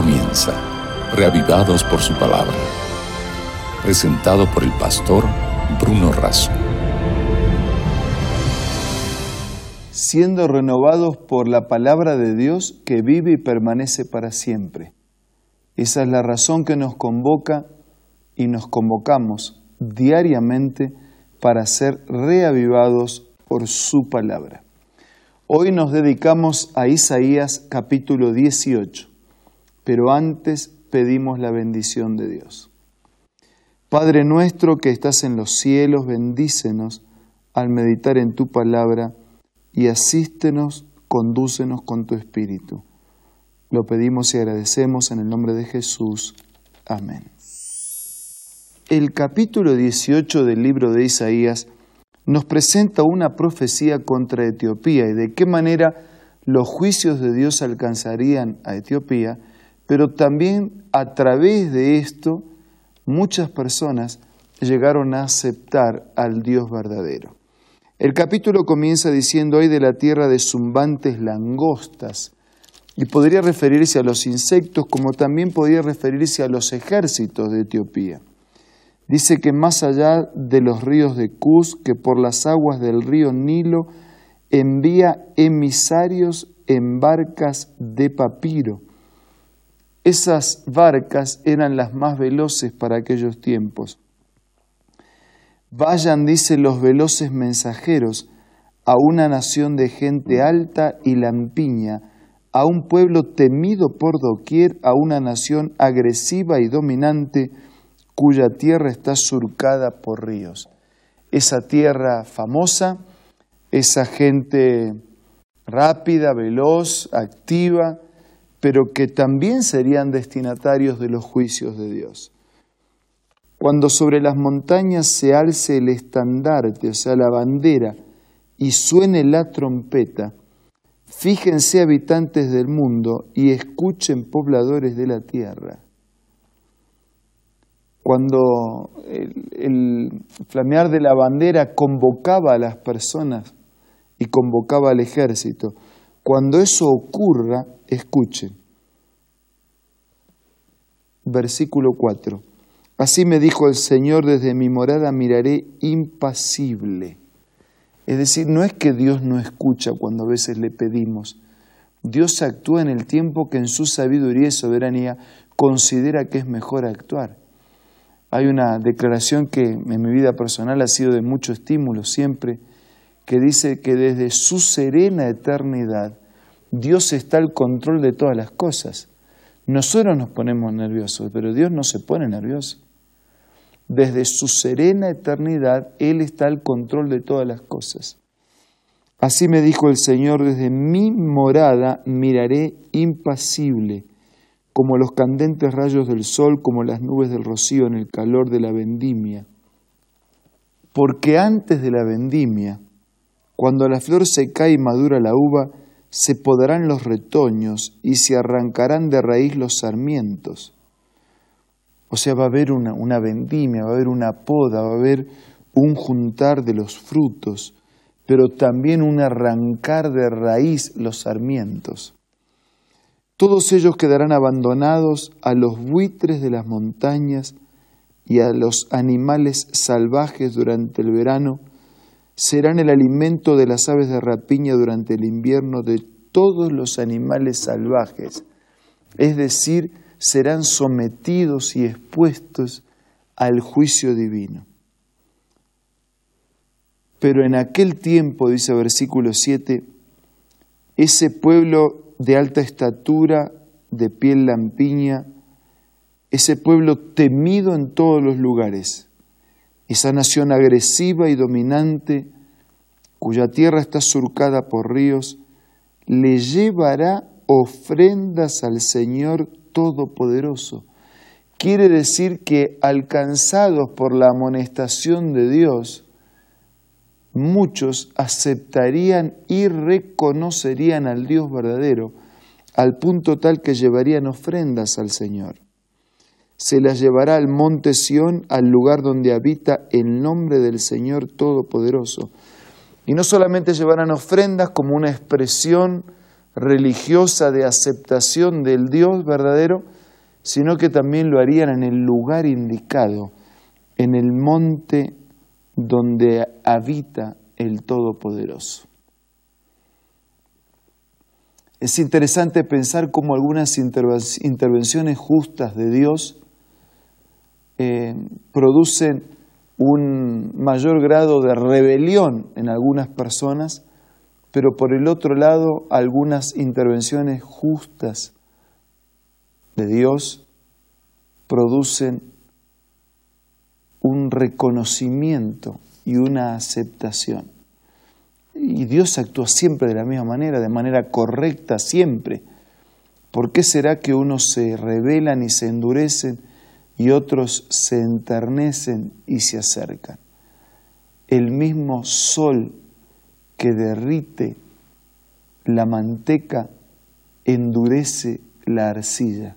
comienza, reavivados por su palabra. Presentado por el pastor Bruno Razo. Siendo renovados por la palabra de Dios que vive y permanece para siempre. Esa es la razón que nos convoca y nos convocamos diariamente para ser reavivados por su palabra. Hoy nos dedicamos a Isaías capítulo 18, pero antes pedimos la bendición de Dios. Padre nuestro que estás en los cielos, bendícenos al meditar en tu palabra y asístenos, condúcenos con tu espíritu. Lo pedimos y agradecemos en el nombre de Jesús. Amén. El capítulo 18 del libro de Isaías nos presenta una profecía contra Etiopía y de qué manera los juicios de Dios alcanzarían a Etiopía, pero también a través de esto muchas personas llegaron a aceptar al Dios verdadero. El capítulo comienza diciendo, hay de la tierra de zumbantes langostas, y podría referirse a los insectos como también podría referirse a los ejércitos de Etiopía. Dice que más allá de los ríos de Cus, que por las aguas del río Nilo, envía emisarios en barcas de papiro. Esas barcas eran las más veloces para aquellos tiempos. Vayan, dice, los veloces mensajeros a una nación de gente alta y lampiña, a un pueblo temido por doquier, a una nación agresiva y dominante, cuya tierra está surcada por ríos. Esa tierra famosa, esa gente rápida, veloz, activa, pero que también serían destinatarios de los juicios de Dios. Cuando sobre las montañas se alce el estandarte, o sea, la bandera, y suene la trompeta, fíjense habitantes del mundo y escuchen pobladores de la tierra cuando el, flamear de la bandera convocaba a las personas y convocaba al ejército. Cuando eso ocurra, escuchen. Versículo 4. Así me dijo el Señor, desde mi morada miraré impasible. Es decir, no es que Dios no escucha cuando a veces le pedimos. Dios actúa en el tiempo que en su sabiduría y soberanía considera que es mejor actuar. Hay una declaración que en mi vida personal ha sido de mucho estímulo siempre, que dice que desde su serena eternidad Dios está al control de todas las cosas. Nosotros nos ponemos nerviosos, pero Dios no se pone nervioso. Desde su serena eternidad Él está al control de todas las cosas. Así me dijo el Señor, desde mi morada miraré impasible como los candentes rayos del sol, como las nubes del rocío en el calor de la vendimia. Porque antes de la vendimia, cuando la flor se cae y madura la uva, se podarán los retoños y se arrancarán de raíz los sarmientos. O sea, va a haber una, una vendimia, va a haber una poda, va a haber un juntar de los frutos, pero también un arrancar de raíz los sarmientos. Todos ellos quedarán abandonados a los buitres de las montañas y a los animales salvajes durante el verano, serán el alimento de las aves de rapiña durante el invierno de todos los animales salvajes, es decir, serán sometidos y expuestos al juicio divino. Pero en aquel tiempo, dice versículo 7, ese pueblo de alta estatura, de piel lampiña, ese pueblo temido en todos los lugares, esa nación agresiva y dominante, cuya tierra está surcada por ríos, le llevará ofrendas al Señor Todopoderoso. Quiere decir que alcanzados por la amonestación de Dios, muchos aceptarían y reconocerían al Dios verdadero, al punto tal que llevarían ofrendas al Señor. Se las llevará al monte Sión, al lugar donde habita el nombre del Señor Todopoderoso. Y no solamente llevarán ofrendas como una expresión religiosa de aceptación del Dios verdadero, sino que también lo harían en el lugar indicado, en el monte donde habita el Todopoderoso. Es interesante pensar cómo algunas intervenciones justas de Dios eh, producen un mayor grado de rebelión en algunas personas, pero por el otro lado algunas intervenciones justas de Dios producen un reconocimiento y una aceptación. Y Dios actúa siempre de la misma manera, de manera correcta siempre. ¿Por qué será que unos se rebelan y se endurecen y otros se enternecen y se acercan. El mismo sol que derrite la manteca endurece la arcilla.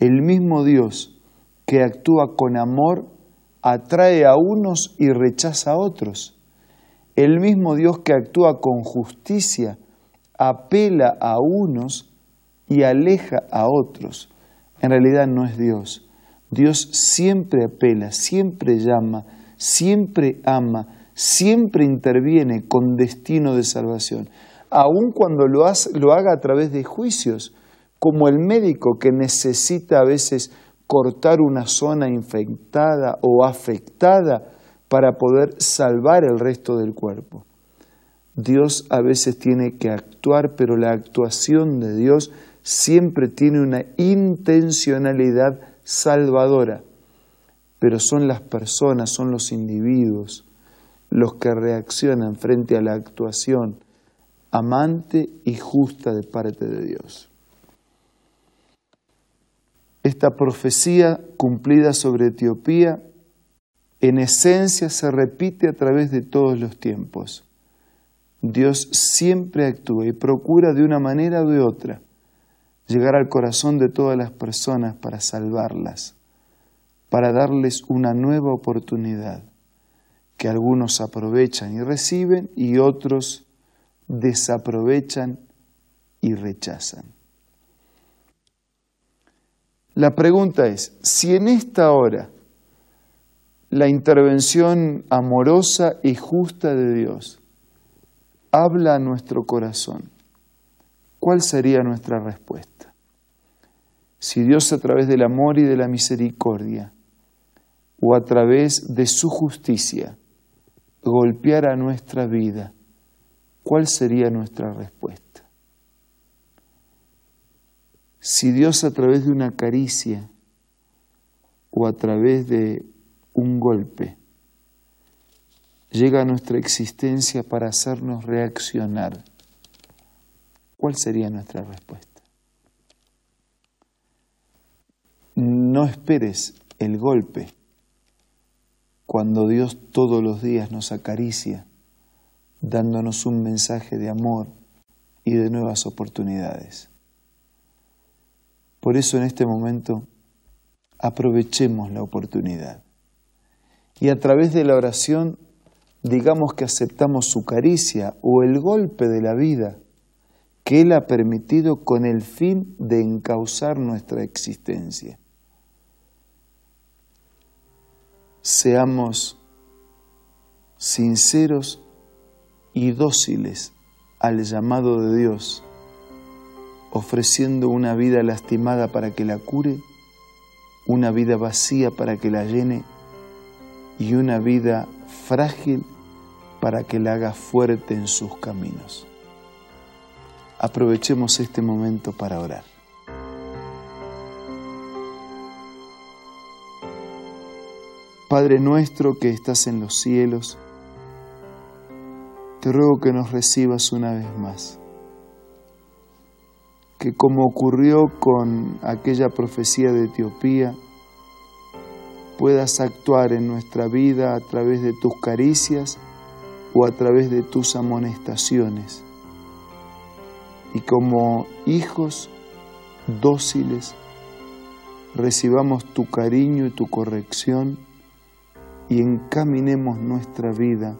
El mismo Dios que actúa con amor atrae a unos y rechaza a otros. El mismo Dios que actúa con justicia apela a unos y aleja a otros en realidad no es Dios. Dios siempre apela, siempre llama, siempre ama, siempre interviene con destino de salvación, aun cuando lo, lo haga a través de juicios, como el médico que necesita a veces cortar una zona infectada o afectada para poder salvar el resto del cuerpo. Dios a veces tiene que actuar, pero la actuación de Dios siempre tiene una intencionalidad salvadora, pero son las personas, son los individuos los que reaccionan frente a la actuación amante y justa de parte de Dios. Esta profecía cumplida sobre Etiopía en esencia se repite a través de todos los tiempos. Dios siempre actúa y procura de una manera o de otra llegar al corazón de todas las personas para salvarlas, para darles una nueva oportunidad que algunos aprovechan y reciben y otros desaprovechan y rechazan. La pregunta es, si en esta hora la intervención amorosa y justa de Dios habla a nuestro corazón, ¿cuál sería nuestra respuesta? Si Dios a través del amor y de la misericordia o a través de su justicia golpeara nuestra vida, ¿cuál sería nuestra respuesta? Si Dios a través de una caricia o a través de un golpe llega a nuestra existencia para hacernos reaccionar, ¿cuál sería nuestra respuesta? No esperes el golpe cuando Dios todos los días nos acaricia, dándonos un mensaje de amor y de nuevas oportunidades. Por eso en este momento aprovechemos la oportunidad y a través de la oración digamos que aceptamos su caricia o el golpe de la vida que Él ha permitido con el fin de encauzar nuestra existencia. Seamos sinceros y dóciles al llamado de Dios, ofreciendo una vida lastimada para que la cure, una vida vacía para que la llene y una vida frágil para que la haga fuerte en sus caminos. Aprovechemos este momento para orar. Padre nuestro que estás en los cielos, te ruego que nos recibas una vez más. Que como ocurrió con aquella profecía de Etiopía, puedas actuar en nuestra vida a través de tus caricias o a través de tus amonestaciones y como hijos dóciles recibamos tu cariño y tu corrección y encaminemos nuestra vida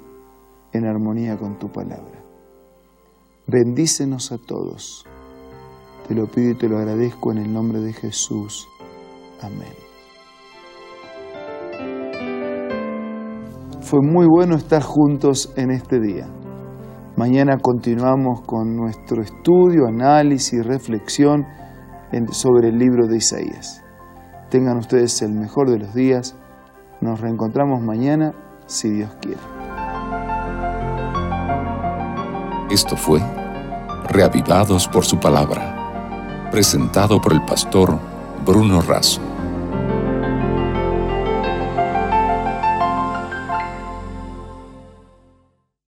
en armonía con tu palabra. Bendícenos a todos. Te lo pido y te lo agradezco en el nombre de Jesús. Amén. Fue muy bueno estar juntos en este día. Mañana continuamos con nuestro estudio, análisis, reflexión sobre el libro de Isaías. Tengan ustedes el mejor de los días. Nos reencontramos mañana, si Dios quiere. Esto fue Reavivados por su palabra, presentado por el pastor Bruno Razo.